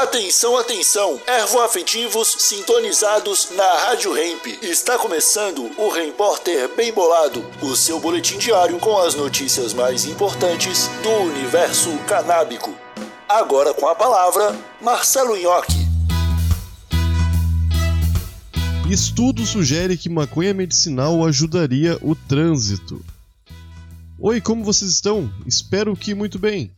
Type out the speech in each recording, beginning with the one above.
Atenção, atenção! Ervoafetivos sintonizados na Rádio Hemp. Está começando o Repórter Bem Bolado, o seu boletim diário com as notícias mais importantes do universo canábico. Agora com a palavra, Marcelo Nhoque. Estudo sugere que maconha medicinal ajudaria o trânsito. Oi, como vocês estão? Espero que muito bem.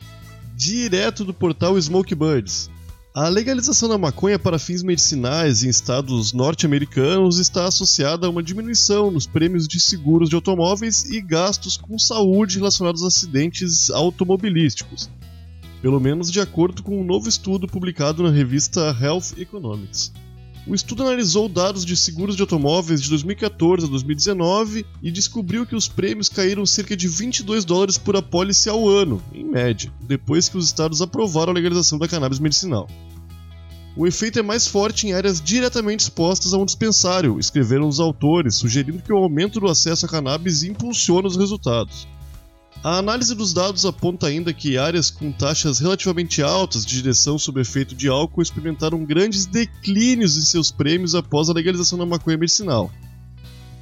Direto do portal Smoke Birds. A legalização da maconha para fins medicinais em estados norte-americanos está associada a uma diminuição nos prêmios de seguros de automóveis e gastos com saúde relacionados a acidentes automobilísticos, pelo menos de acordo com um novo estudo publicado na revista Health Economics. O estudo analisou dados de seguros de automóveis de 2014 a 2019 e descobriu que os prêmios caíram cerca de 22 dólares por apólice ao ano, em média, depois que os estados aprovaram a legalização da cannabis medicinal. O efeito é mais forte em áreas diretamente expostas a um dispensário, escreveram os autores, sugerindo que o aumento do acesso a cannabis impulsiona os resultados. A análise dos dados aponta ainda que áreas com taxas relativamente altas de direção sob efeito de álcool experimentaram grandes declínios em seus prêmios após a legalização da maconha medicinal.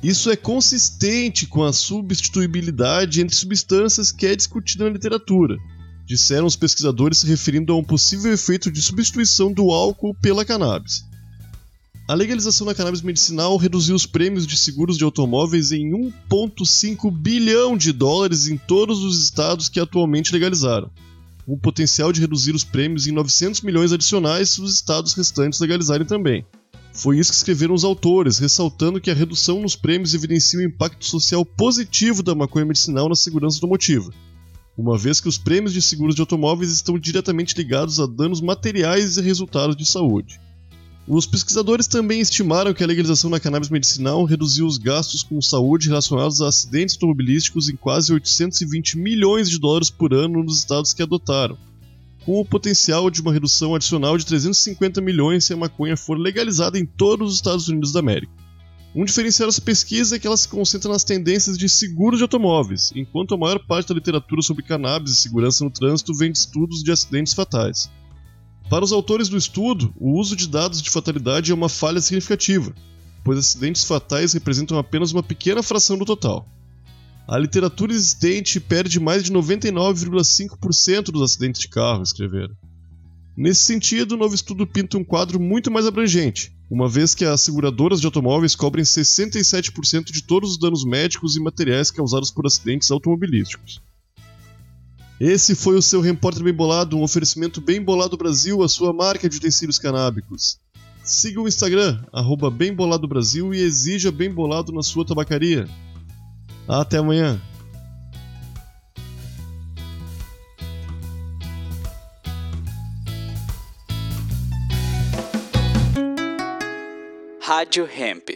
Isso é consistente com a substituibilidade entre substâncias que é discutida na literatura, disseram os pesquisadores se referindo a um possível efeito de substituição do álcool pela cannabis. A legalização da cannabis medicinal reduziu os prêmios de seguros de automóveis em 1,5 bilhão de dólares em todos os estados que atualmente legalizaram, com o potencial de reduzir os prêmios em 900 milhões adicionais se os estados restantes legalizarem também. Foi isso que escreveram os autores, ressaltando que a redução nos prêmios evidencia o impacto social positivo da maconha medicinal na segurança automotiva, uma vez que os prêmios de seguros de automóveis estão diretamente ligados a danos materiais e resultados de saúde. Os pesquisadores também estimaram que a legalização da cannabis medicinal reduziu os gastos com saúde relacionados a acidentes automobilísticos em quase 820 milhões de dólares por ano nos estados que adotaram, com o potencial de uma redução adicional de 350 milhões se a maconha for legalizada em todos os Estados Unidos da América. Um diferencial dessa pesquisa é que ela se concentra nas tendências de seguros de automóveis, enquanto a maior parte da literatura sobre cannabis e segurança no trânsito vem de estudos de acidentes fatais. Para os autores do estudo, o uso de dados de fatalidade é uma falha significativa, pois acidentes fatais representam apenas uma pequena fração do total. A literatura existente perde mais de 99,5% dos acidentes de carro, escreveram. Nesse sentido, o novo estudo pinta um quadro muito mais abrangente, uma vez que as seguradoras de automóveis cobrem 67% de todos os danos médicos e materiais causados por acidentes automobilísticos. Esse foi o seu Repórter Bem Bolado, um oferecimento Bem Bolado Brasil, a sua marca de utensílios canábicos. Siga o Instagram, arroba Bem Bolado Brasil e exija Bem Bolado na sua tabacaria. Até amanhã! Rádio Hemp.